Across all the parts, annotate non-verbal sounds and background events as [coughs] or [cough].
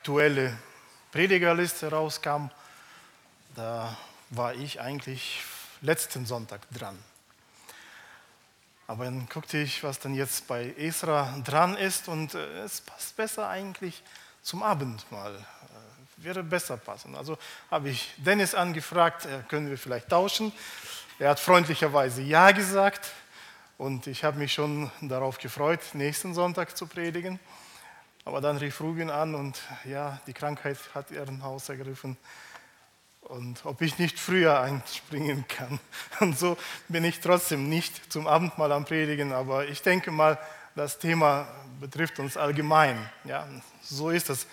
aktuelle Predigerliste rauskam, da war ich eigentlich letzten Sonntag dran. Aber dann guckte ich, was dann jetzt bei Esra dran ist und äh, es passt besser eigentlich zum Abendmahl. Äh, wäre besser passen. Also habe ich Dennis angefragt, äh, können wir vielleicht tauschen. Er hat freundlicherweise Ja gesagt und ich habe mich schon darauf gefreut, nächsten Sonntag zu predigen. Aber dann rief Ruben an und ja, die Krankheit hat ihren Haus ergriffen. Und ob ich nicht früher einspringen kann. [laughs] Und so bin ich trotzdem nicht zum Abendmahl am Predigen, aber ich denke mal, das Thema betrifft uns allgemein. Ja, so ist es.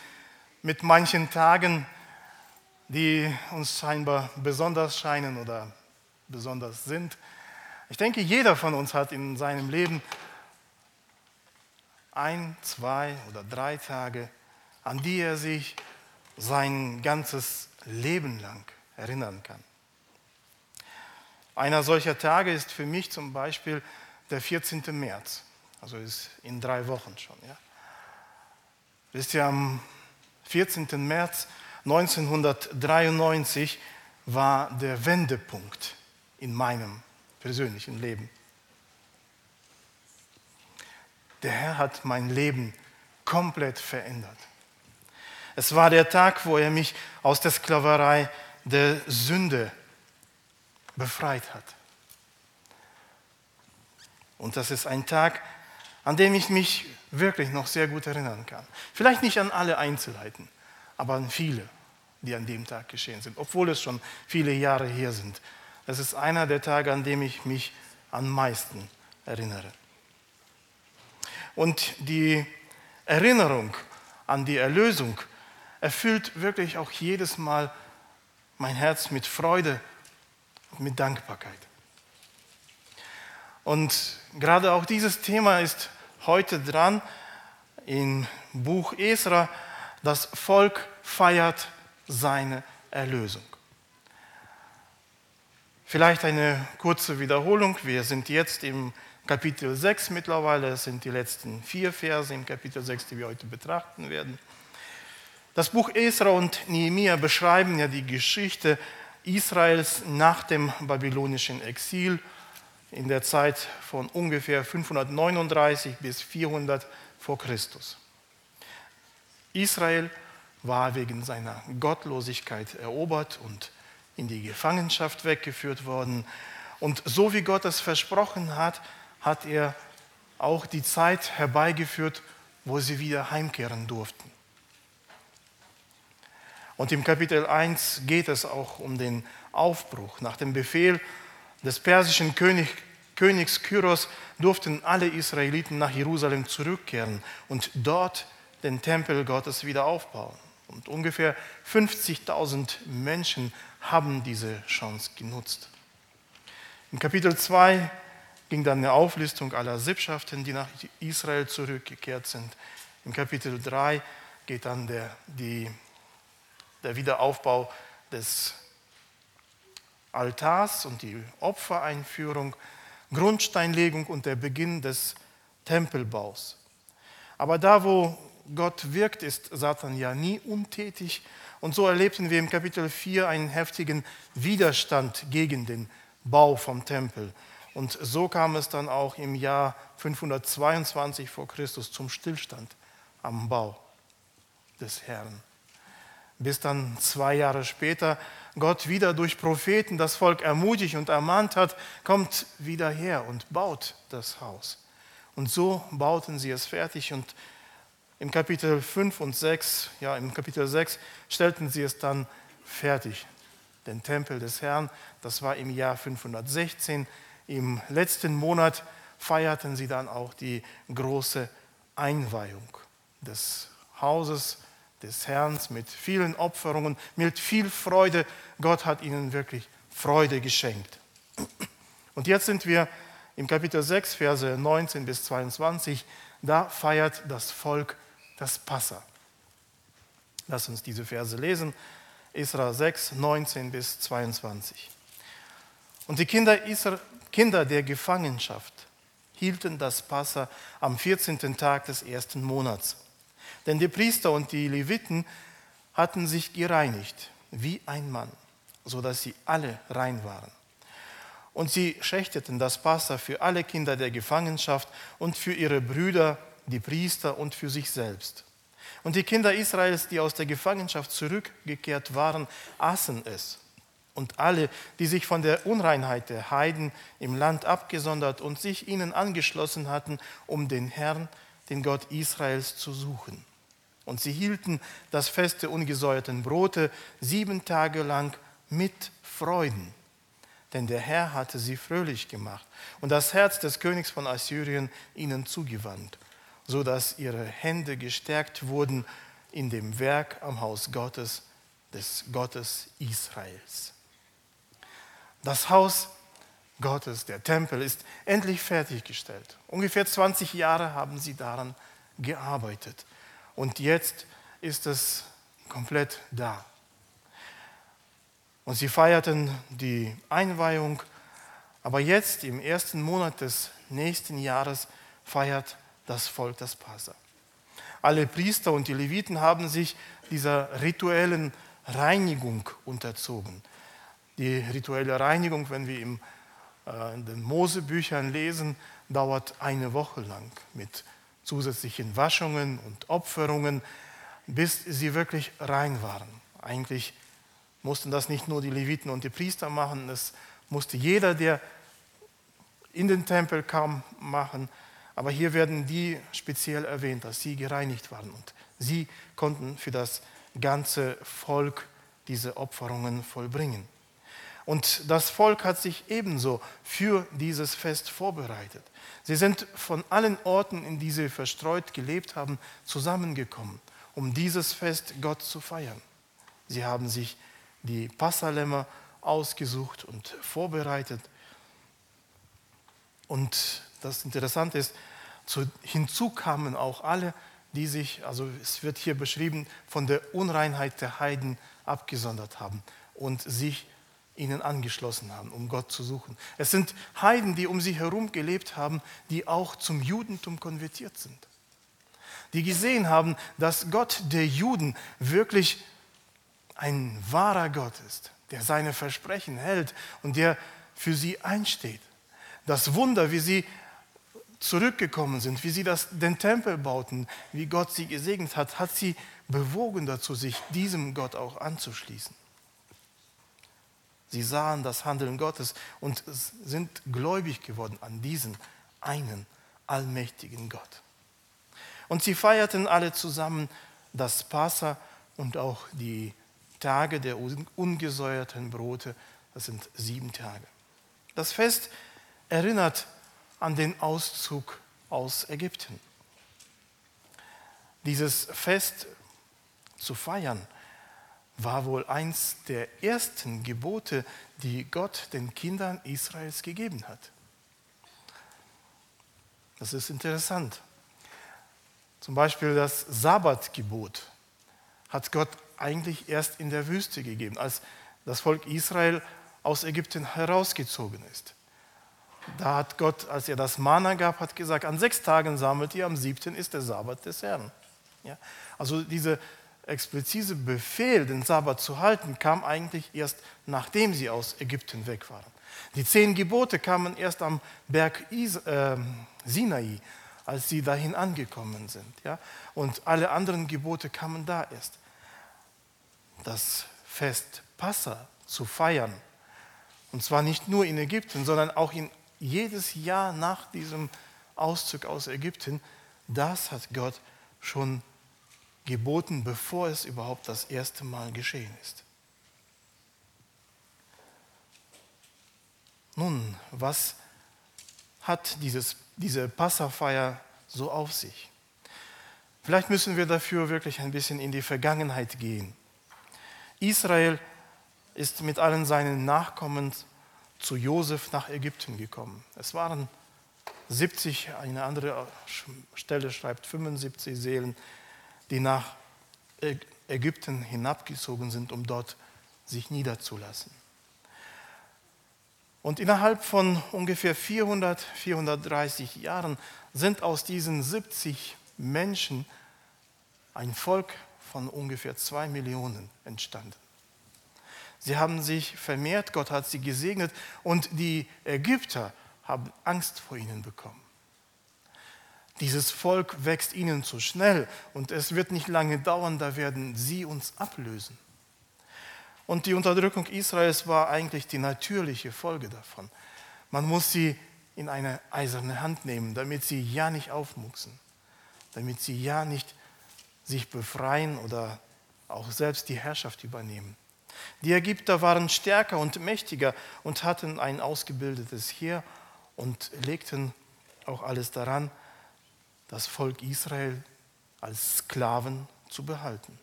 Mit manchen Tagen, die uns scheinbar besonders scheinen oder besonders sind. Ich denke, jeder von uns hat in seinem Leben ein, zwei oder drei Tage, an die er sich sein ganzes Leben lang erinnern kann. Einer solcher Tage ist für mich zum Beispiel der 14. März, also ist in drei Wochen schon. Ja. Wisst ihr, am 14. März 1993 war der Wendepunkt in meinem persönlichen Leben. Der Herr hat mein Leben komplett verändert. Es war der Tag, wo er mich aus der Sklaverei der Sünde befreit hat. Und das ist ein Tag, an dem ich mich wirklich noch sehr gut erinnern kann. Vielleicht nicht an alle Einzelheiten, aber an viele, die an dem Tag geschehen sind, obwohl es schon viele Jahre her sind. Es ist einer der Tage, an dem ich mich am meisten erinnere. Und die Erinnerung an die Erlösung erfüllt wirklich auch jedes Mal mein Herz mit Freude und mit Dankbarkeit. Und gerade auch dieses Thema ist heute dran im Buch Esra. Das Volk feiert seine Erlösung. Vielleicht eine kurze Wiederholung. Wir sind jetzt im Kapitel 6 mittlerweile. Das sind die letzten vier Verse im Kapitel 6, die wir heute betrachten werden. Das Buch Esra und Nehemiah beschreiben ja die Geschichte Israels nach dem babylonischen Exil in der Zeit von ungefähr 539 bis 400 vor Christus. Israel war wegen seiner Gottlosigkeit erobert und in die Gefangenschaft weggeführt worden. Und so wie Gott es versprochen hat, hat er auch die Zeit herbeigeführt, wo sie wieder heimkehren durften. Und im Kapitel 1 geht es auch um den Aufbruch. Nach dem Befehl des persischen König, Königs Kyros durften alle Israeliten nach Jerusalem zurückkehren und dort den Tempel Gottes wieder aufbauen. Und ungefähr 50.000 Menschen haben diese Chance genutzt. Im Kapitel 2 ging dann eine Auflistung aller Sippschaften, die nach Israel zurückgekehrt sind. Im Kapitel 3 geht dann der, die, der Wiederaufbau des Altars und die Opfereinführung, Grundsteinlegung und der Beginn des Tempelbaus. Aber da, wo Gott wirkt, ist Satan ja nie untätig. Und so erlebten wir im Kapitel 4 einen heftigen Widerstand gegen den Bau vom Tempel. Und so kam es dann auch im Jahr 522 vor Christus zum Stillstand am Bau des Herrn. Bis dann zwei Jahre später Gott wieder durch Propheten das Volk ermutigt und ermahnt hat, kommt wieder her und baut das Haus. Und so bauten sie es fertig und im Kapitel 5 und 6, ja, im Kapitel 6 stellten sie es dann fertig. Den Tempel des Herrn, das war im Jahr 516 im letzten Monat feierten sie dann auch die große Einweihung des Hauses des Herrn mit vielen Opferungen, mit viel Freude. Gott hat ihnen wirklich Freude geschenkt. Und jetzt sind wir im Kapitel 6, Verse 19 bis 22. Da feiert das Volk das Passa. Lass uns diese Verse lesen. Isra 6, 19 bis 22. Und die Kinder Kinder der Gefangenschaft hielten das Passa am 14. Tag des ersten Monats. Denn die Priester und die Leviten hatten sich gereinigt wie ein Mann, so dass sie alle rein waren. Und sie schächteten das Passa für alle Kinder der Gefangenschaft und für ihre Brüder, die Priester und für sich selbst. Und die Kinder Israels, die aus der Gefangenschaft zurückgekehrt waren, aßen es. Und alle, die sich von der Unreinheit der Heiden im Land abgesondert und sich ihnen angeschlossen hatten, um den Herrn, den Gott Israels, zu suchen. Und sie hielten das Fest der ungesäuerten Brote sieben Tage lang mit Freuden. Denn der Herr hatte sie fröhlich gemacht und das Herz des Königs von Assyrien ihnen zugewandt, so dass ihre Hände gestärkt wurden in dem Werk am Haus Gottes, des Gottes Israels. Das Haus Gottes, der Tempel, ist endlich fertiggestellt. Ungefähr 20 Jahre haben sie daran gearbeitet. Und jetzt ist es komplett da. Und sie feierten die Einweihung, aber jetzt im ersten Monat des nächsten Jahres feiert das Volk das Passa. Alle Priester und die Leviten haben sich dieser rituellen Reinigung unterzogen. Die rituelle Reinigung, wenn wir äh, in den Mosebüchern lesen, dauert eine Woche lang mit zusätzlichen Waschungen und Opferungen, bis sie wirklich rein waren. Eigentlich mussten das nicht nur die Leviten und die Priester machen, es musste jeder, der in den Tempel kam, machen. Aber hier werden die speziell erwähnt, dass sie gereinigt waren und sie konnten für das ganze Volk diese Opferungen vollbringen. Und das Volk hat sich ebenso für dieses Fest vorbereitet. Sie sind von allen Orten, in die sie verstreut gelebt haben, zusammengekommen, um dieses Fest Gott zu feiern. Sie haben sich die Passalämmer ausgesucht und vorbereitet. Und das Interessante ist, zu, hinzu kamen auch alle, die sich, also es wird hier beschrieben, von der Unreinheit der Heiden abgesondert haben und sich ihnen angeschlossen haben, um Gott zu suchen. Es sind Heiden, die um sie herum gelebt haben, die auch zum Judentum konvertiert sind. Die gesehen haben, dass Gott der Juden wirklich ein wahrer Gott ist, der seine Versprechen hält und der für sie einsteht. Das Wunder, wie sie zurückgekommen sind, wie sie das, den Tempel bauten, wie Gott sie gesegnet hat, hat sie bewogen dazu, sich diesem Gott auch anzuschließen. Sie sahen das Handeln Gottes und sind gläubig geworden an diesen einen allmächtigen Gott. Und sie feierten alle zusammen das Passa und auch die Tage der ungesäuerten Brote. Das sind sieben Tage. Das Fest erinnert an den Auszug aus Ägypten. Dieses Fest zu feiern war wohl eins der ersten Gebote, die Gott den Kindern Israels gegeben hat. Das ist interessant. Zum Beispiel das Sabbatgebot hat Gott eigentlich erst in der Wüste gegeben, als das Volk Israel aus Ägypten herausgezogen ist. Da hat Gott, als er das Mana gab, hat gesagt, an sechs Tagen sammelt ihr, am siebten ist der Sabbat des Herrn. Ja? Also diese explizite Befehl, den Sabbat zu halten, kam eigentlich erst nachdem sie aus Ägypten weg waren. Die zehn Gebote kamen erst am Berg Is äh, Sinai, als sie dahin angekommen sind. Ja? Und alle anderen Gebote kamen da erst. Das Fest Passa zu feiern, und zwar nicht nur in Ägypten, sondern auch in jedes Jahr nach diesem Auszug aus Ägypten, das hat Gott schon geboten, bevor es überhaupt das erste Mal geschehen ist. Nun, was hat dieses, diese Passafeier so auf sich? Vielleicht müssen wir dafür wirklich ein bisschen in die Vergangenheit gehen. Israel ist mit allen seinen Nachkommen zu Josef nach Ägypten gekommen. Es waren 70, eine andere Stelle schreibt 75 Seelen, die nach Ägypten hinabgezogen sind, um dort sich niederzulassen. Und innerhalb von ungefähr 400, 430 Jahren sind aus diesen 70 Menschen ein Volk von ungefähr zwei Millionen entstanden. Sie haben sich vermehrt, Gott hat sie gesegnet und die Ägypter haben Angst vor ihnen bekommen. Dieses Volk wächst ihnen zu schnell und es wird nicht lange dauern, da werden sie uns ablösen. Und die Unterdrückung Israels war eigentlich die natürliche Folge davon. Man muss sie in eine eiserne Hand nehmen, damit sie ja nicht aufmuchsen, damit sie ja nicht sich befreien oder auch selbst die Herrschaft übernehmen. Die Ägypter waren stärker und mächtiger und hatten ein ausgebildetes Heer und legten auch alles daran, das Volk Israel als Sklaven zu behalten.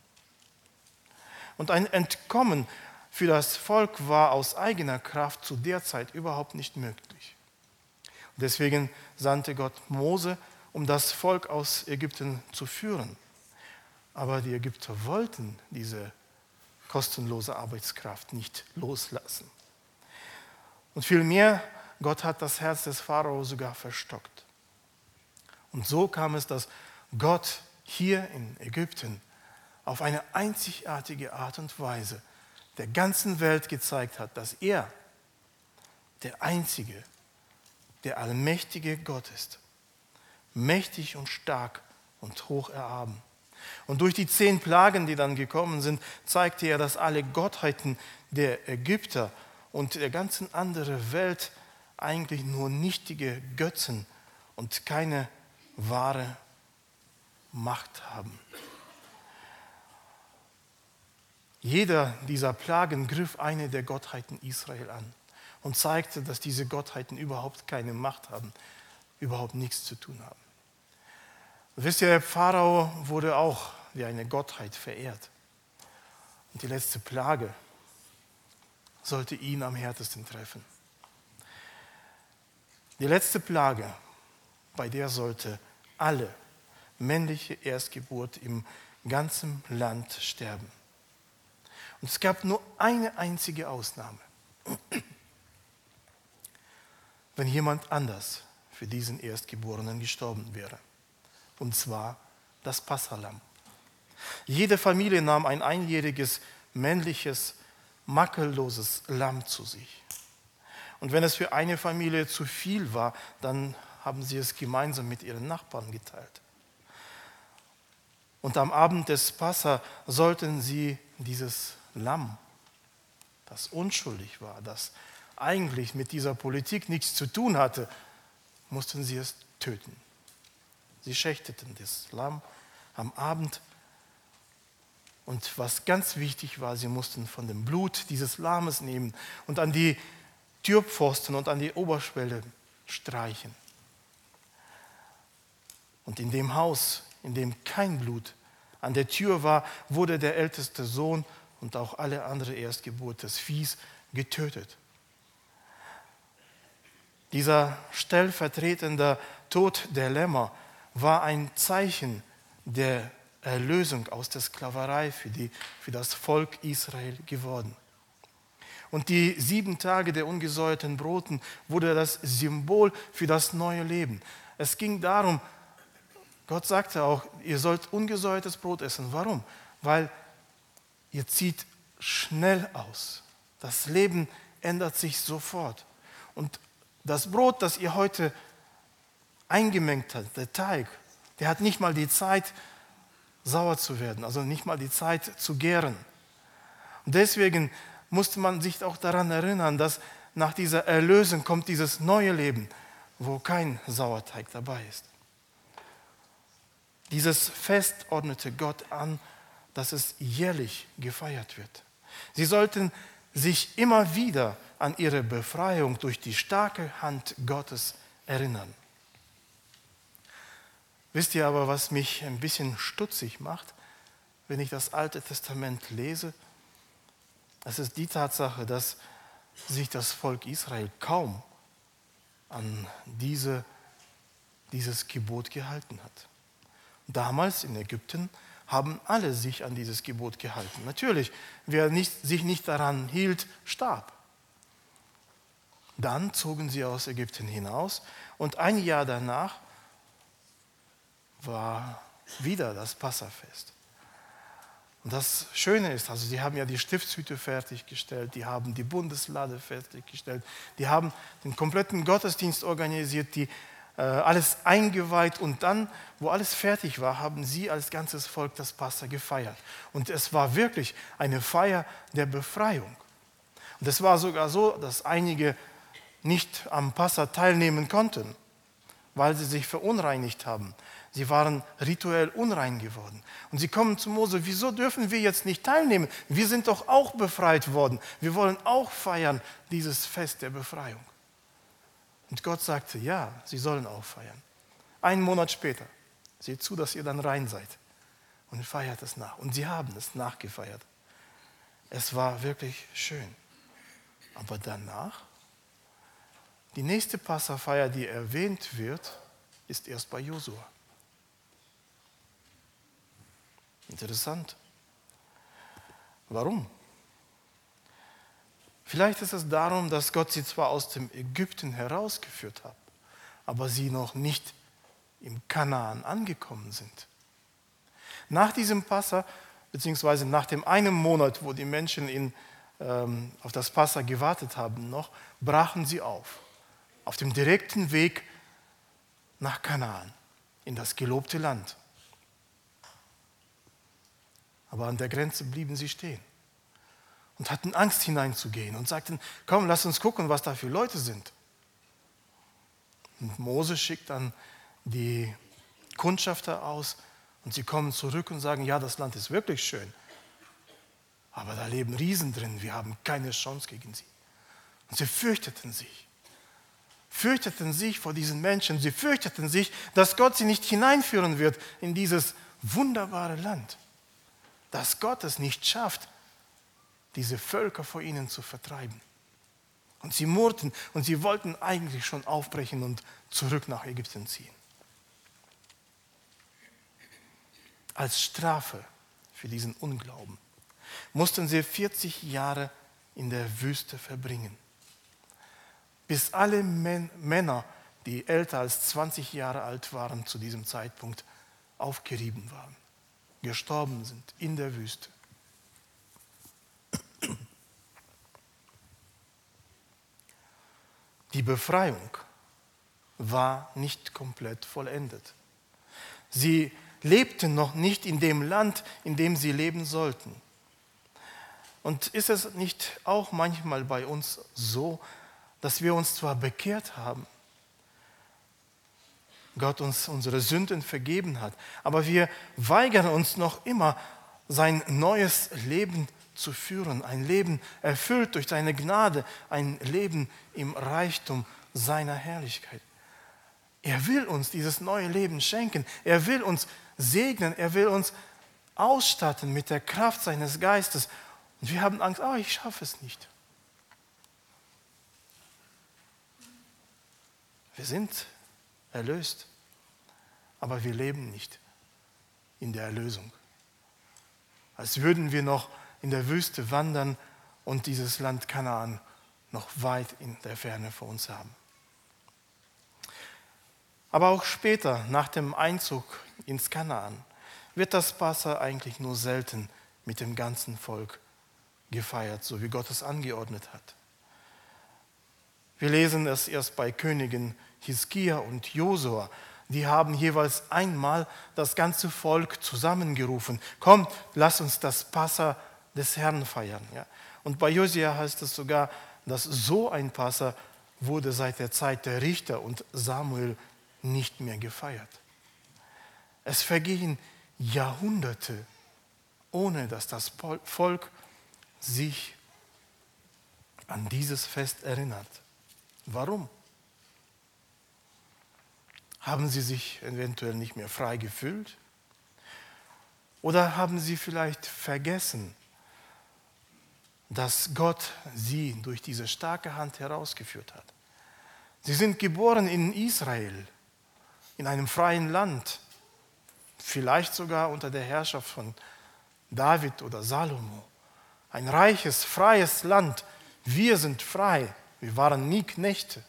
Und ein Entkommen für das Volk war aus eigener Kraft zu der Zeit überhaupt nicht möglich. Deswegen sandte Gott Mose, um das Volk aus Ägypten zu führen. Aber die Ägypter wollten diese kostenlose Arbeitskraft nicht loslassen. Und vielmehr, Gott hat das Herz des Pharao sogar verstockt. Und so kam es, dass Gott hier in Ägypten auf eine einzigartige Art und Weise der ganzen Welt gezeigt hat, dass er der einzige, der allmächtige Gott ist, mächtig und stark und hoch erhaben. Und durch die zehn Plagen, die dann gekommen sind, zeigte er, dass alle Gottheiten der Ägypter und der ganzen anderen Welt eigentlich nur nichtige Götzen und keine wahre Macht haben. Jeder dieser Plagen griff eine der Gottheiten Israel an und zeigte, dass diese Gottheiten überhaupt keine Macht haben, überhaupt nichts zu tun haben. Wisst ihr, der Pharao wurde auch wie eine Gottheit verehrt. Und die letzte Plage sollte ihn am härtesten treffen. Die letzte Plage, bei der sollte alle männliche Erstgeburt im ganzen Land sterben. Und es gab nur eine einzige Ausnahme. Wenn jemand anders für diesen Erstgeborenen gestorben wäre. Und zwar das Passalam. Jede Familie nahm ein einjähriges, männliches, makelloses Lamm zu sich. Und wenn es für eine Familie zu viel war, dann haben sie es gemeinsam mit ihren Nachbarn geteilt. Und am Abend des Passa sollten sie dieses Lamm, das unschuldig war, das eigentlich mit dieser Politik nichts zu tun hatte, mussten sie es töten. Sie schächteten das Lamm am Abend. Und was ganz wichtig war, sie mussten von dem Blut dieses Lammes nehmen und an die Türpfosten und an die Oberschwelle streichen. Und in dem Haus, in dem kein Blut an der Tür war, wurde der älteste Sohn und auch alle anderen Erstgeburt des Viehs getötet. Dieser stellvertretende Tod der Lämmer war ein Zeichen der Erlösung aus der Sklaverei für, die, für das Volk Israel geworden. Und die sieben Tage der ungesäuerten Broten wurde das Symbol für das neue Leben. Es ging darum, Gott sagte auch, ihr sollt ungesäuertes Brot essen. Warum? Weil ihr zieht schnell aus. Das Leben ändert sich sofort. Und das Brot, das ihr heute eingemengt habt, der Teig, der hat nicht mal die Zeit, sauer zu werden, also nicht mal die Zeit zu gären. Und deswegen musste man sich auch daran erinnern, dass nach dieser Erlösung kommt dieses neue Leben, wo kein Sauerteig dabei ist. Dieses Fest ordnete Gott an, dass es jährlich gefeiert wird. Sie sollten sich immer wieder an ihre Befreiung durch die starke Hand Gottes erinnern. Wisst ihr aber, was mich ein bisschen stutzig macht, wenn ich das Alte Testament lese? Es ist die Tatsache, dass sich das Volk Israel kaum an diese, dieses Gebot gehalten hat. Damals in Ägypten haben alle sich an dieses Gebot gehalten. Natürlich, wer nicht, sich nicht daran hielt, starb. Dann zogen sie aus Ägypten hinaus und ein Jahr danach war wieder das Passafest. Und das Schöne ist, also sie haben ja die Stiftshüte fertiggestellt, die haben die Bundeslade fertiggestellt, die haben den kompletten Gottesdienst organisiert, die alles eingeweiht und dann, wo alles fertig war, haben sie als ganzes Volk das Passa gefeiert. Und es war wirklich eine Feier der Befreiung. Und es war sogar so, dass einige nicht am Passa teilnehmen konnten, weil sie sich verunreinigt haben. Sie waren rituell unrein geworden. Und sie kommen zu Mose, wieso dürfen wir jetzt nicht teilnehmen? Wir sind doch auch befreit worden. Wir wollen auch feiern dieses Fest der Befreiung. Und Gott sagte, ja, sie sollen auch feiern. Einen Monat später, seht zu, dass ihr dann rein seid und feiert es nach. Und sie haben es nachgefeiert. Es war wirklich schön. Aber danach, die nächste Passafeier, die erwähnt wird, ist erst bei Josua. Interessant. Warum? Vielleicht ist es darum, dass Gott sie zwar aus dem Ägypten herausgeführt hat, aber sie noch nicht im Kanaan angekommen sind. Nach diesem Passa, beziehungsweise nach dem einen Monat, wo die Menschen in, ähm, auf das Passa gewartet haben, noch, brachen sie auf, auf dem direkten Weg nach Kanaan, in das gelobte Land. Aber an der Grenze blieben sie stehen und hatten Angst hineinzugehen und sagten, komm, lass uns gucken, was da für Leute sind. Und Mose schickt dann die Kundschafter aus und sie kommen zurück und sagen, ja, das Land ist wirklich schön, aber da leben Riesen drin, wir haben keine Chance gegen sie. Und sie fürchteten sich, fürchteten sich vor diesen Menschen, sie fürchteten sich, dass Gott sie nicht hineinführen wird in dieses wunderbare Land dass Gott es nicht schafft, diese Völker vor ihnen zu vertreiben. Und sie murrten und sie wollten eigentlich schon aufbrechen und zurück nach Ägypten ziehen. Als Strafe für diesen Unglauben mussten sie 40 Jahre in der Wüste verbringen, bis alle Männer, die älter als 20 Jahre alt waren, zu diesem Zeitpunkt aufgerieben waren gestorben sind in der Wüste. Die Befreiung war nicht komplett vollendet. Sie lebten noch nicht in dem Land, in dem sie leben sollten. Und ist es nicht auch manchmal bei uns so, dass wir uns zwar bekehrt haben, Gott uns unsere Sünden vergeben hat. Aber wir weigern uns noch immer, sein neues Leben zu führen. Ein Leben erfüllt durch seine Gnade, ein Leben im Reichtum seiner Herrlichkeit. Er will uns dieses neue Leben schenken. Er will uns segnen. Er will uns ausstatten mit der Kraft seines Geistes. Und wir haben Angst, oh, ich schaffe es nicht. Wir sind erlöst. Aber wir leben nicht in der Erlösung. Als würden wir noch in der Wüste wandern und dieses Land Kanaan noch weit in der Ferne vor uns haben. Aber auch später, nach dem Einzug ins Kanaan, wird das Passa eigentlich nur selten mit dem ganzen Volk gefeiert, so wie Gott es angeordnet hat. Wir lesen es erst bei Königen Hiskia und Josua. Die haben jeweils einmal das ganze Volk zusammengerufen. Kommt, lass uns das Passa des Herrn feiern. Ja. Und bei Josia heißt es sogar, dass so ein Passa wurde seit der Zeit der Richter und Samuel nicht mehr gefeiert. Es vergehen Jahrhunderte, ohne dass das Volk sich an dieses Fest erinnert. Warum? Haben sie sich eventuell nicht mehr frei gefühlt? Oder haben sie vielleicht vergessen, dass Gott sie durch diese starke Hand herausgeführt hat? Sie sind geboren in Israel, in einem freien Land, vielleicht sogar unter der Herrschaft von David oder Salomo. Ein reiches, freies Land. Wir sind frei. Wir waren nie Knechte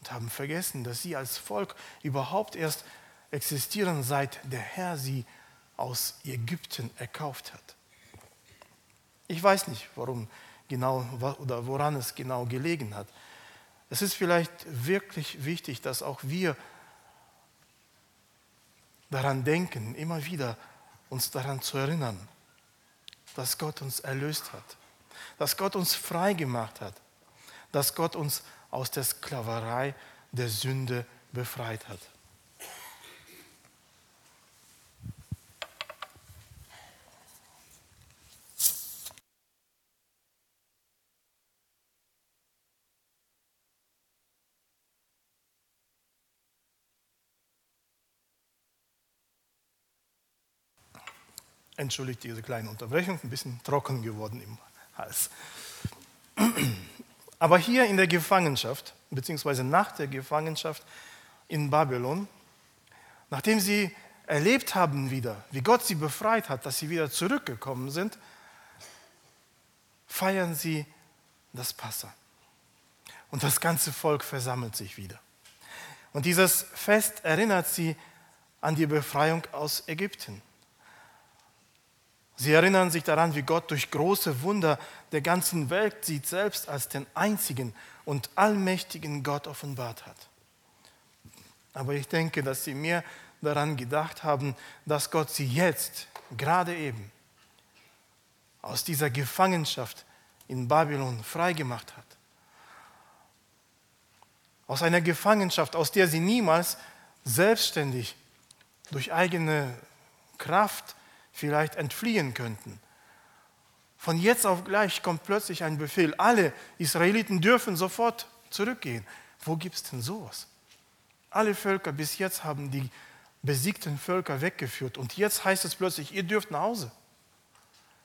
und haben vergessen, dass sie als Volk überhaupt erst existieren, seit der Herr sie aus Ägypten erkauft hat. Ich weiß nicht, warum genau oder woran es genau gelegen hat. Es ist vielleicht wirklich wichtig, dass auch wir daran denken, immer wieder uns daran zu erinnern, dass Gott uns erlöst hat, dass Gott uns frei gemacht hat, dass Gott uns aus der Sklaverei der Sünde befreit hat. Entschuldigt diese kleine Unterbrechung, ein bisschen trocken geworden im Hals. [clears throat] Aber hier in der Gefangenschaft, beziehungsweise nach der Gefangenschaft in Babylon, nachdem sie erlebt haben wieder, wie Gott sie befreit hat, dass sie wieder zurückgekommen sind, feiern sie das Passa. Und das ganze Volk versammelt sich wieder. Und dieses Fest erinnert sie an die Befreiung aus Ägypten. Sie erinnern sich daran, wie Gott durch große Wunder der ganzen Welt sie selbst als den einzigen und allmächtigen Gott offenbart hat. Aber ich denke, dass sie mehr daran gedacht haben, dass Gott sie jetzt, gerade eben, aus dieser Gefangenschaft in Babylon freigemacht hat. Aus einer Gefangenschaft, aus der sie niemals selbstständig durch eigene Kraft vielleicht entfliehen könnten. Von jetzt auf gleich kommt plötzlich ein Befehl, alle Israeliten dürfen sofort zurückgehen. Wo gibt es denn sowas? Alle Völker bis jetzt haben die besiegten Völker weggeführt und jetzt heißt es plötzlich, ihr dürft nach Hause.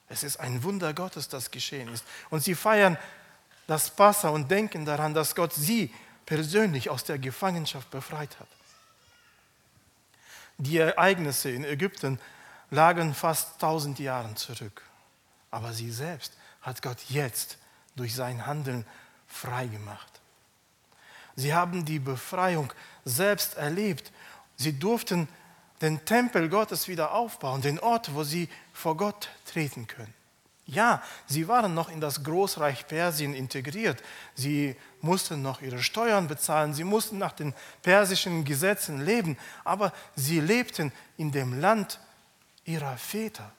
Es ist ein Wunder Gottes, das geschehen ist. Und sie feiern das Passa und denken daran, dass Gott sie persönlich aus der Gefangenschaft befreit hat. Die Ereignisse in Ägypten lagen fast 1000 Jahre zurück. Aber sie selbst hat Gott jetzt durch sein Handeln frei gemacht. Sie haben die Befreiung selbst erlebt. Sie durften den Tempel Gottes wieder aufbauen, den Ort, wo sie vor Gott treten können. Ja, sie waren noch in das Großreich Persien integriert. Sie mussten noch ihre Steuern bezahlen, sie mussten nach den persischen Gesetzen leben, aber sie lebten in dem Land ihrer Väter.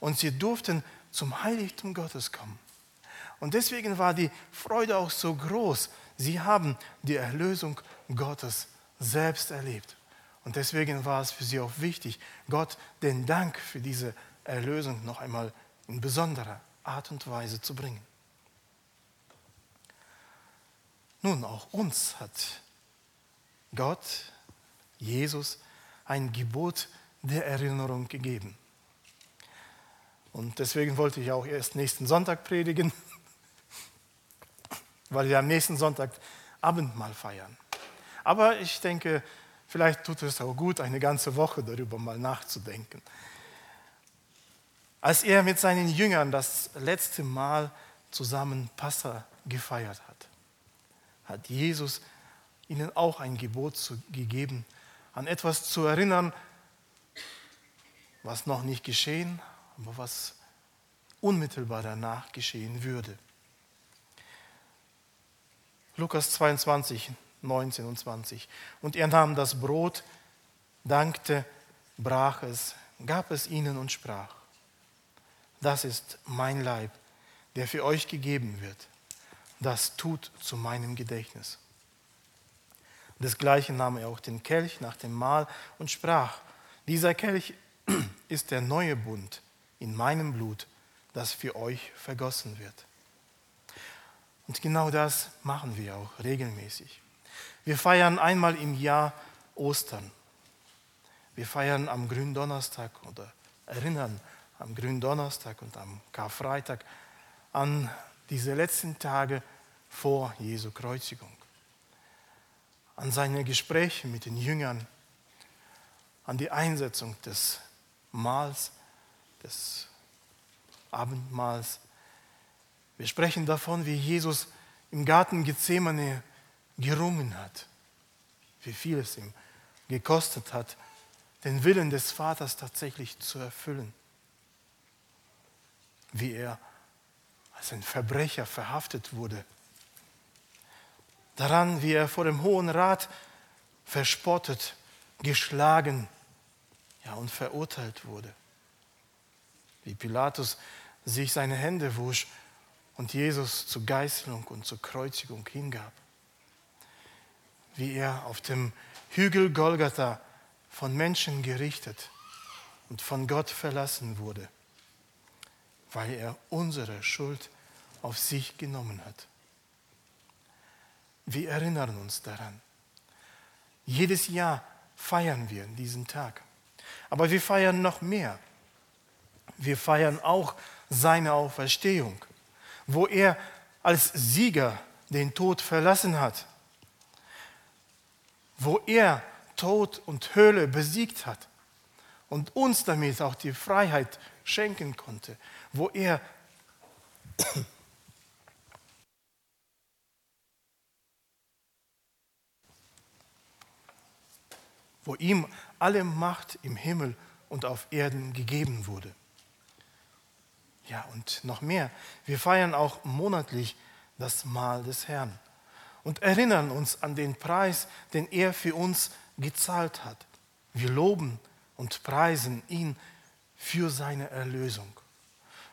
Und sie durften zum Heiligtum Gottes kommen. Und deswegen war die Freude auch so groß. Sie haben die Erlösung Gottes selbst erlebt. Und deswegen war es für sie auch wichtig, Gott den Dank für diese Erlösung noch einmal in besonderer Art und Weise zu bringen. Nun, auch uns hat Gott, Jesus, ein Gebot der Erinnerung gegeben. Und deswegen wollte ich auch erst nächsten Sonntag predigen, [laughs] weil wir am nächsten Sonntag Abendmahl feiern. Aber ich denke, vielleicht tut es auch gut, eine ganze Woche darüber mal nachzudenken. Als er mit seinen Jüngern das letzte Mal zusammen Passa gefeiert hat, hat Jesus ihnen auch ein Gebot gegeben, an etwas zu erinnern, was noch nicht geschehen, aber was unmittelbar danach geschehen würde. Lukas 22, 19 und 20. Und er nahm das Brot, dankte, brach es, gab es ihnen und sprach, das ist mein Leib, der für euch gegeben wird. Das tut zu meinem Gedächtnis. Desgleichen nahm er auch den Kelch nach dem Mahl und sprach, dieser Kelch ist der neue Bund in meinem Blut, das für euch vergossen wird. Und genau das machen wir auch regelmäßig. Wir feiern einmal im Jahr Ostern. Wir feiern am Gründonnerstag oder erinnern am Gründonnerstag und am Karfreitag an diese letzten Tage vor Jesu Kreuzigung, an seine Gespräche mit den Jüngern, an die Einsetzung des Mahls, des Abendmahls. Wir sprechen davon, wie Jesus im Garten Gethsemane gerungen hat, wie viel es ihm gekostet hat, den Willen des Vaters tatsächlich zu erfüllen. Wie er als ein Verbrecher verhaftet wurde. Daran, wie er vor dem Hohen Rat verspottet, geschlagen ja, und verurteilt wurde. Wie Pilatus sich seine Hände wusch und Jesus zur Geißelung und zur Kreuzigung hingab. Wie er auf dem Hügel Golgatha von Menschen gerichtet und von Gott verlassen wurde, weil er unsere Schuld auf sich genommen hat. Wir erinnern uns daran. Jedes Jahr feiern wir diesen Tag. Aber wir feiern noch mehr. Wir feiern auch seine Auferstehung, wo er als Sieger den Tod verlassen hat, wo er Tod und Höhle besiegt hat und uns damit auch die Freiheit schenken konnte, wo er [coughs] wo ihm alle Macht im Himmel und auf Erden gegeben wurde. Ja, und noch mehr. Wir feiern auch monatlich das Mahl des Herrn und erinnern uns an den Preis, den er für uns gezahlt hat. Wir loben und preisen ihn für seine Erlösung.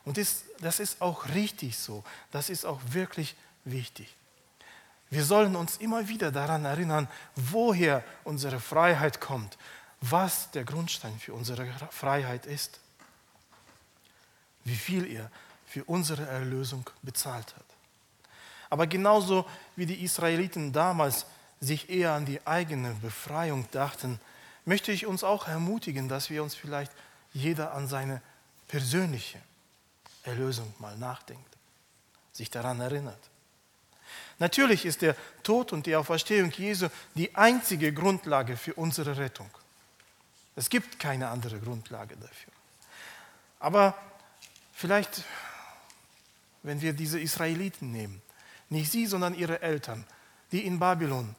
Und das ist auch richtig so. Das ist auch wirklich wichtig. Wir sollen uns immer wieder daran erinnern, woher unsere Freiheit kommt, was der Grundstein für unsere Freiheit ist, wie viel er für unsere Erlösung bezahlt hat. Aber genauso wie die Israeliten damals sich eher an die eigene Befreiung dachten, möchte ich uns auch ermutigen, dass wir uns vielleicht jeder an seine persönliche Erlösung mal nachdenkt, sich daran erinnert. Natürlich ist der Tod und die Auferstehung Jesu die einzige Grundlage für unsere Rettung. Es gibt keine andere Grundlage dafür. Aber vielleicht, wenn wir diese Israeliten nehmen, nicht sie, sondern ihre Eltern, die in Babylon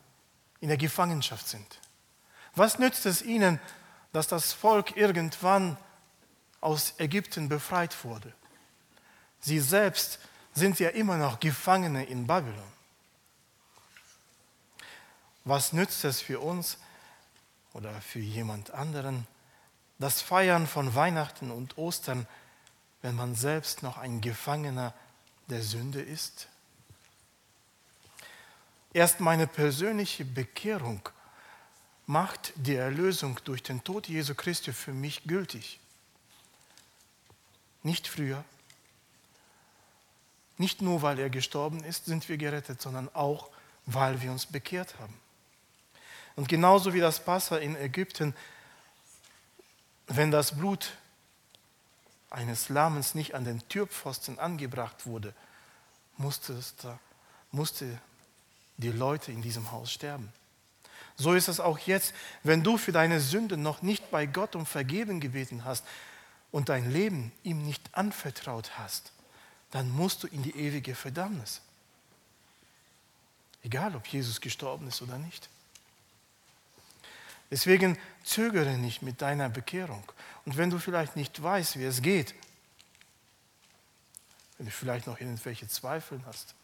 in der Gefangenschaft sind. Was nützt es ihnen, dass das Volk irgendwann aus Ägypten befreit wurde? Sie selbst sind ja immer noch Gefangene in Babylon. Was nützt es für uns oder für jemand anderen, das Feiern von Weihnachten und Ostern, wenn man selbst noch ein Gefangener der Sünde ist? Erst meine persönliche Bekehrung macht die Erlösung durch den Tod Jesu Christi für mich gültig. Nicht früher. Nicht nur, weil er gestorben ist, sind wir gerettet, sondern auch, weil wir uns bekehrt haben. Und genauso wie das Passa in Ägypten, wenn das Blut eines Lammes nicht an den Türpfosten angebracht wurde, musste, da, musste die Leute in diesem Haus sterben. So ist es auch jetzt, wenn du für deine Sünde noch nicht bei Gott um Vergeben gebeten hast und dein Leben ihm nicht anvertraut hast, dann musst du in die ewige Verdammnis. Egal, ob Jesus gestorben ist oder nicht. Deswegen zögere nicht mit deiner Bekehrung. Und wenn du vielleicht nicht weißt, wie es geht, wenn du vielleicht noch irgendwelche Zweifel hast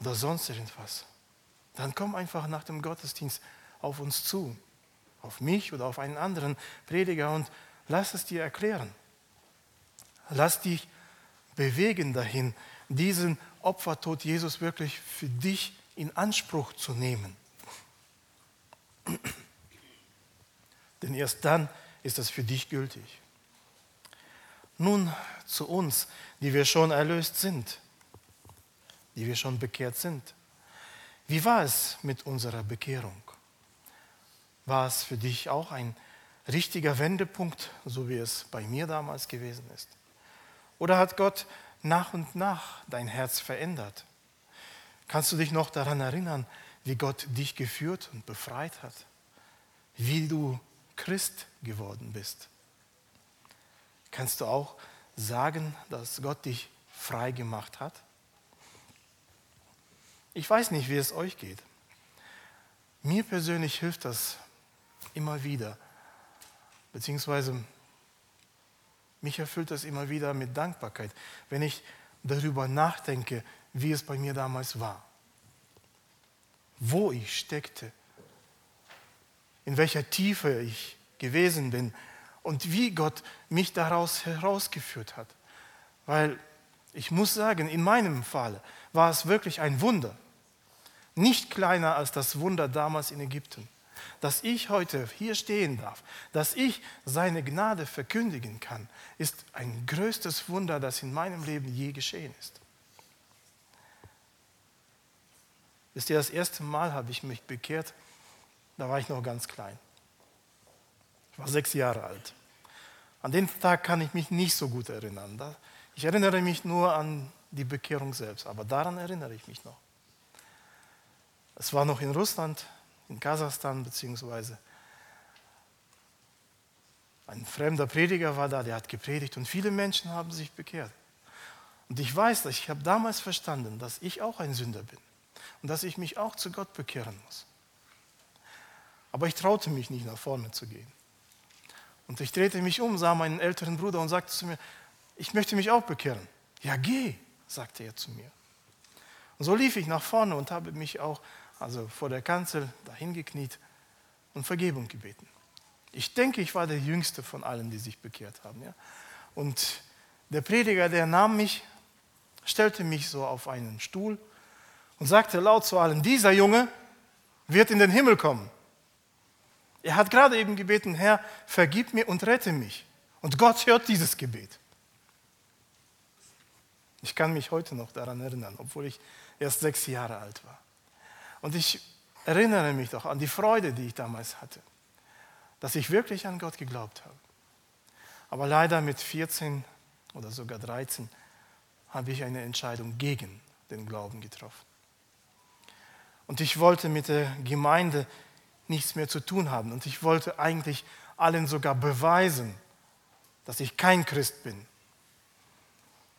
oder sonst irgendwas, dann komm einfach nach dem Gottesdienst auf uns zu, auf mich oder auf einen anderen Prediger und lass es dir erklären. Lass dich bewegen dahin, diesen Opfertod Jesus wirklich für dich in Anspruch zu nehmen. Denn erst dann ist es für dich gültig. Nun zu uns, die wir schon erlöst sind, die wir schon bekehrt sind. Wie war es mit unserer Bekehrung? War es für dich auch ein richtiger Wendepunkt, so wie es bei mir damals gewesen ist? Oder hat Gott nach und nach dein Herz verändert? Kannst du dich noch daran erinnern, wie Gott dich geführt und befreit hat, wie du Christ geworden bist. Kannst du auch sagen, dass Gott dich frei gemacht hat? Ich weiß nicht, wie es euch geht. Mir persönlich hilft das immer wieder, beziehungsweise mich erfüllt das immer wieder mit Dankbarkeit, wenn ich darüber nachdenke, wie es bei mir damals war, wo ich steckte, in welcher Tiefe ich gewesen bin und wie Gott mich daraus herausgeführt hat. Weil ich muss sagen, in meinem Fall war es wirklich ein Wunder, nicht kleiner als das Wunder damals in Ägypten, dass ich heute hier stehen darf, dass ich seine Gnade verkündigen kann, ist ein größtes Wunder, das in meinem Leben je geschehen ist. Wisst ihr, das erste Mal habe ich mich bekehrt, da war ich noch ganz klein. Ich war sechs Jahre alt. An den Tag kann ich mich nicht so gut erinnern. Ich erinnere mich nur an die Bekehrung selbst, aber daran erinnere ich mich noch. Es war noch in Russland, in Kasachstan beziehungsweise. Ein fremder Prediger war da, der hat gepredigt und viele Menschen haben sich bekehrt. Und ich weiß, ich habe damals verstanden, dass ich auch ein Sünder bin und dass ich mich auch zu Gott bekehren muss. Aber ich traute mich nicht nach vorne zu gehen. Und ich drehte mich um, sah meinen älteren Bruder und sagte zu mir, ich möchte mich auch bekehren. Ja, geh, sagte er zu mir. Und so lief ich nach vorne und habe mich auch also vor der Kanzel dahin gekniet und Vergebung gebeten. Ich denke, ich war der Jüngste von allen, die sich bekehrt haben. Ja? Und der Prediger, der nahm mich, stellte mich so auf einen Stuhl und sagte laut zu allen, dieser Junge wird in den Himmel kommen. Er hat gerade eben gebeten, Herr, vergib mir und rette mich. Und Gott hört dieses Gebet. Ich kann mich heute noch daran erinnern, obwohl ich erst sechs Jahre alt war. Und ich erinnere mich doch an die Freude, die ich damals hatte, dass ich wirklich an Gott geglaubt habe. Aber leider mit 14 oder sogar 13 habe ich eine Entscheidung gegen den Glauben getroffen. Und ich wollte mit der Gemeinde nichts mehr zu tun haben. Und ich wollte eigentlich allen sogar beweisen, dass ich kein Christ bin.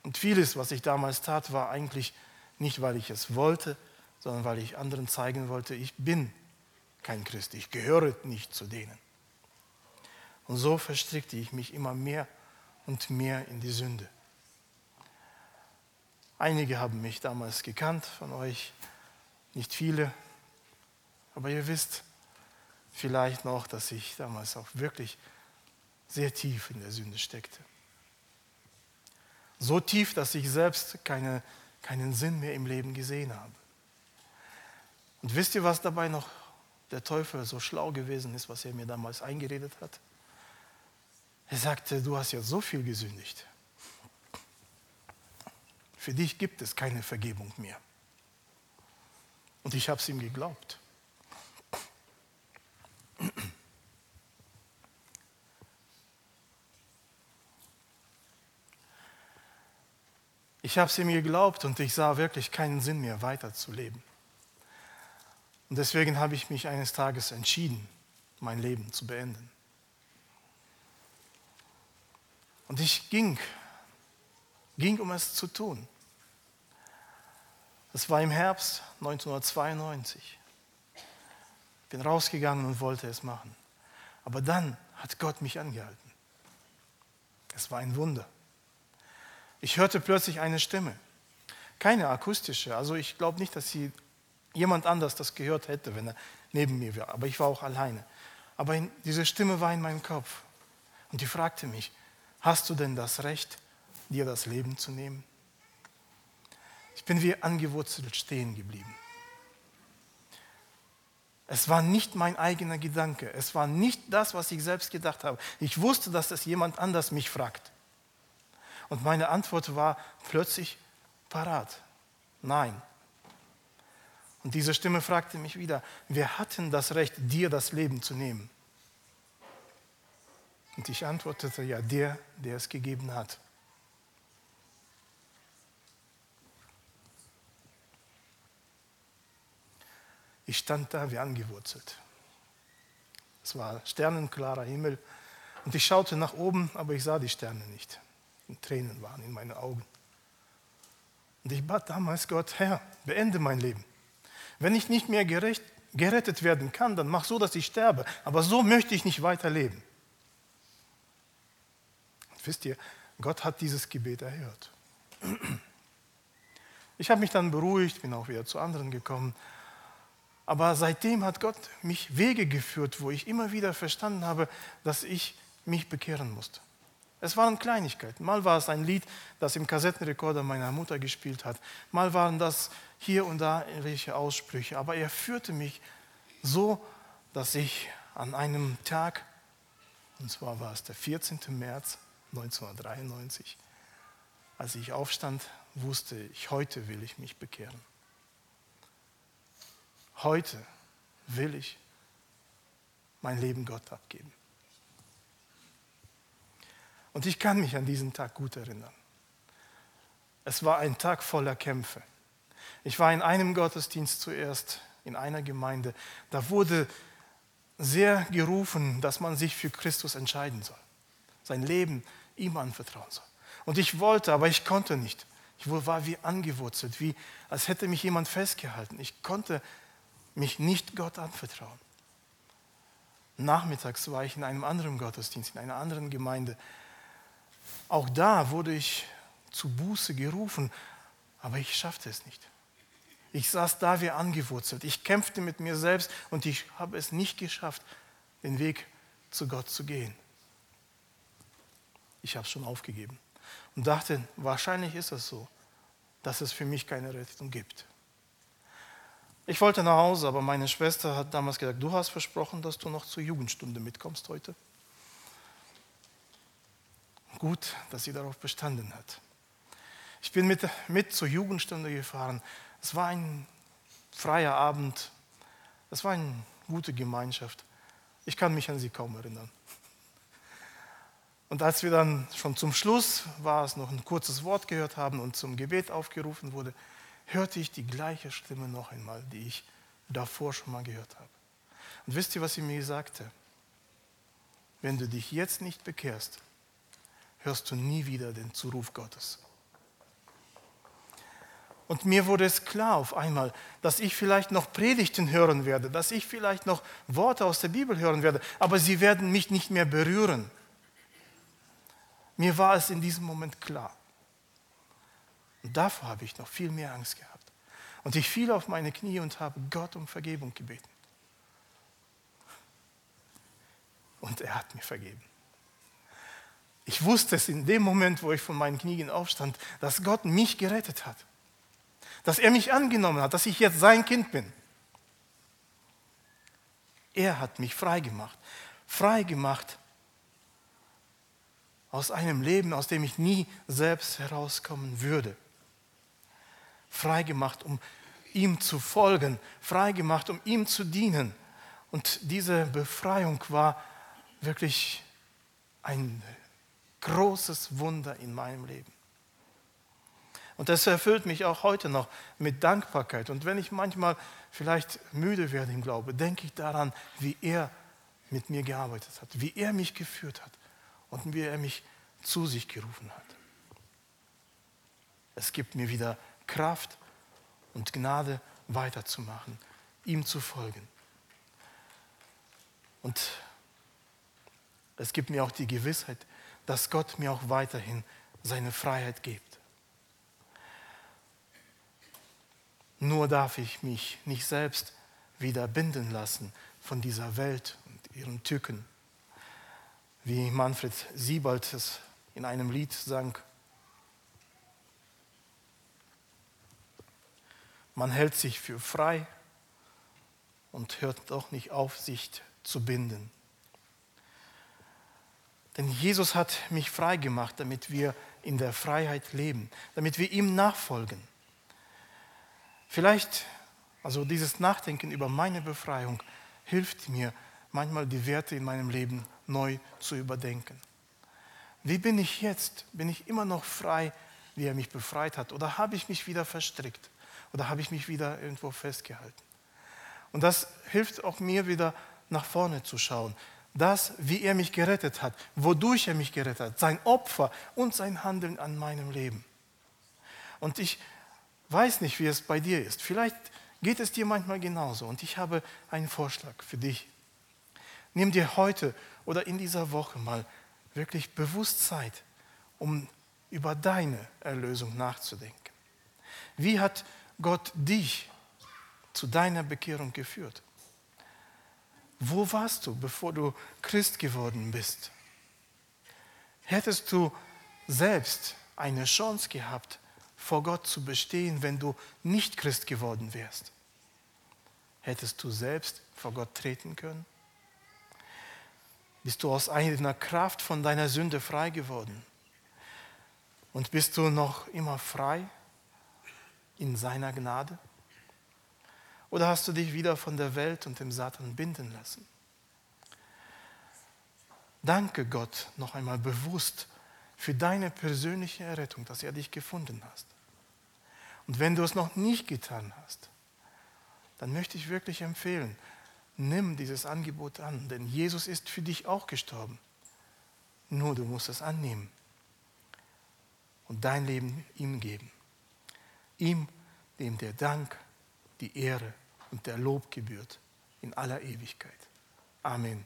Und vieles, was ich damals tat, war eigentlich nicht, weil ich es wollte, sondern weil ich anderen zeigen wollte, ich bin kein Christ, ich gehöre nicht zu denen. Und so verstrickte ich mich immer mehr und mehr in die Sünde. Einige haben mich damals gekannt von euch, nicht viele, aber ihr wisst vielleicht noch, dass ich damals auch wirklich sehr tief in der Sünde steckte. So tief, dass ich selbst keine, keinen Sinn mehr im Leben gesehen habe. Und wisst ihr, was dabei noch der Teufel so schlau gewesen ist, was er mir damals eingeredet hat? Er sagte, du hast ja so viel gesündigt. Für dich gibt es keine Vergebung mehr. Und ich habe es ihm geglaubt. Ich habe es ihm geglaubt und ich sah wirklich keinen Sinn mehr, weiterzuleben. Und deswegen habe ich mich eines Tages entschieden, mein Leben zu beenden. Und ich ging, ging, um es zu tun. Das war im Herbst 1992. Ich bin rausgegangen und wollte es machen. Aber dann hat Gott mich angehalten. Es war ein Wunder. Ich hörte plötzlich eine Stimme. Keine akustische. Also ich glaube nicht, dass sie jemand anders das gehört hätte, wenn er neben mir wäre. Aber ich war auch alleine. Aber in, diese Stimme war in meinem Kopf. Und die fragte mich, hast du denn das Recht, dir das Leben zu nehmen? Ich bin wie angewurzelt stehen geblieben. Es war nicht mein eigener Gedanke. Es war nicht das, was ich selbst gedacht habe. Ich wusste, dass es jemand anders mich fragt. Und meine Antwort war plötzlich parat. Nein. Und diese Stimme fragte mich wieder, wir hatten das Recht, dir das Leben zu nehmen. Und ich antwortete, ja, der, der es gegeben hat. Ich stand da wie angewurzelt. Es war sternenklarer Himmel und ich schaute nach oben, aber ich sah die Sterne nicht. Und Tränen waren in meinen Augen. Und ich bat damals Gott, Herr, beende mein Leben. Wenn ich nicht mehr gerecht, gerettet werden kann, dann mach so, dass ich sterbe. Aber so möchte ich nicht weiterleben. Wisst ihr, Gott hat dieses Gebet erhört. Ich habe mich dann beruhigt, bin auch wieder zu anderen gekommen. Aber seitdem hat Gott mich Wege geführt, wo ich immer wieder verstanden habe, dass ich mich bekehren musste. Es waren Kleinigkeiten. Mal war es ein Lied, das im Kassettenrekorder meiner Mutter gespielt hat. Mal waren das hier und da welche Aussprüche. Aber er führte mich so, dass ich an einem Tag, und zwar war es der 14. März 1993, als ich aufstand, wusste ich, heute will ich mich bekehren. Heute will ich mein Leben Gott abgeben. Und ich kann mich an diesen Tag gut erinnern. Es war ein Tag voller Kämpfe. Ich war in einem Gottesdienst zuerst, in einer Gemeinde. Da wurde sehr gerufen, dass man sich für Christus entscheiden soll, sein Leben ihm anvertrauen soll. Und ich wollte, aber ich konnte nicht. Ich war wie angewurzelt, wie als hätte mich jemand festgehalten. Ich konnte mich nicht Gott anvertrauen. Nachmittags war ich in einem anderen Gottesdienst, in einer anderen Gemeinde. Auch da wurde ich zu Buße gerufen, aber ich schaffte es nicht. Ich saß da wie angewurzelt. Ich kämpfte mit mir selbst und ich habe es nicht geschafft, den Weg zu Gott zu gehen. Ich habe es schon aufgegeben und dachte, wahrscheinlich ist es so, dass es für mich keine Rettung gibt. Ich wollte nach Hause, aber meine Schwester hat damals gesagt, du hast versprochen, dass du noch zur Jugendstunde mitkommst heute. Gut, dass sie darauf bestanden hat. Ich bin mit, mit zur Jugendstunde gefahren. Es war ein freier Abend. Es war eine gute Gemeinschaft. Ich kann mich an sie kaum erinnern. Und als wir dann schon zum Schluss war es noch ein kurzes Wort gehört haben und zum Gebet aufgerufen wurde, hörte ich die gleiche Stimme noch einmal, die ich davor schon mal gehört habe. Und wisst ihr, was sie mir sagte? Wenn du dich jetzt nicht bekehrst, hörst du nie wieder den Zuruf Gottes. Und mir wurde es klar auf einmal, dass ich vielleicht noch Predigten hören werde, dass ich vielleicht noch Worte aus der Bibel hören werde, aber sie werden mich nicht mehr berühren. Mir war es in diesem Moment klar. Und davor habe ich noch viel mehr Angst gehabt. Und ich fiel auf meine Knie und habe Gott um Vergebung gebeten. Und er hat mir vergeben. Ich wusste es in dem Moment, wo ich von meinen Knien aufstand, dass Gott mich gerettet hat. Dass er mich angenommen hat, dass ich jetzt sein Kind bin. Er hat mich frei gemacht. Frei gemacht aus einem Leben, aus dem ich nie selbst herauskommen würde. Frei gemacht, um ihm zu folgen, frei gemacht, um ihm zu dienen. Und diese Befreiung war wirklich ein großes Wunder in meinem Leben. Und das erfüllt mich auch heute noch mit Dankbarkeit. Und wenn ich manchmal vielleicht müde werde im Glaube, denke ich daran, wie er mit mir gearbeitet hat, wie er mich geführt hat und wie er mich zu sich gerufen hat. Es gibt mir wieder Kraft und Gnade weiterzumachen, ihm zu folgen. Und es gibt mir auch die Gewissheit, dass Gott mir auch weiterhin seine Freiheit gibt. Nur darf ich mich nicht selbst wieder binden lassen von dieser Welt und ihren Tücken wie Manfred Siebald es in einem Lied sang. Man hält sich für frei und hört doch nicht auf, sich zu binden. Denn Jesus hat mich frei gemacht, damit wir in der Freiheit leben, damit wir ihm nachfolgen. Vielleicht, also dieses Nachdenken über meine Befreiung hilft mir manchmal die Werte in meinem Leben neu zu überdenken. Wie bin ich jetzt? Bin ich immer noch frei, wie er mich befreit hat? Oder habe ich mich wieder verstrickt? Oder habe ich mich wieder irgendwo festgehalten? Und das hilft auch mir wieder nach vorne zu schauen. Das, wie er mich gerettet hat, wodurch er mich gerettet hat, sein Opfer und sein Handeln an meinem Leben. Und ich weiß nicht, wie es bei dir ist. Vielleicht geht es dir manchmal genauso. Und ich habe einen Vorschlag für dich. Nimm dir heute oder in dieser Woche mal wirklich bewusst Zeit, um über deine Erlösung nachzudenken. Wie hat Gott dich zu deiner Bekehrung geführt? Wo warst du, bevor du Christ geworden bist? Hättest du selbst eine Chance gehabt, vor Gott zu bestehen, wenn du nicht Christ geworden wärst? Hättest du selbst vor Gott treten können? Bist du aus eigener Kraft von deiner Sünde frei geworden? Und bist du noch immer frei in seiner Gnade? Oder hast du dich wieder von der Welt und dem Satan binden lassen? Danke Gott noch einmal bewusst für deine persönliche Errettung, dass er dich gefunden hast. Und wenn du es noch nicht getan hast, dann möchte ich wirklich empfehlen, nimm dieses Angebot an, denn Jesus ist für dich auch gestorben. Nur du musst es annehmen und dein Leben ihm geben. Ihm, dem der Dank, die Ehre und der Lob gebührt in aller Ewigkeit. Amen.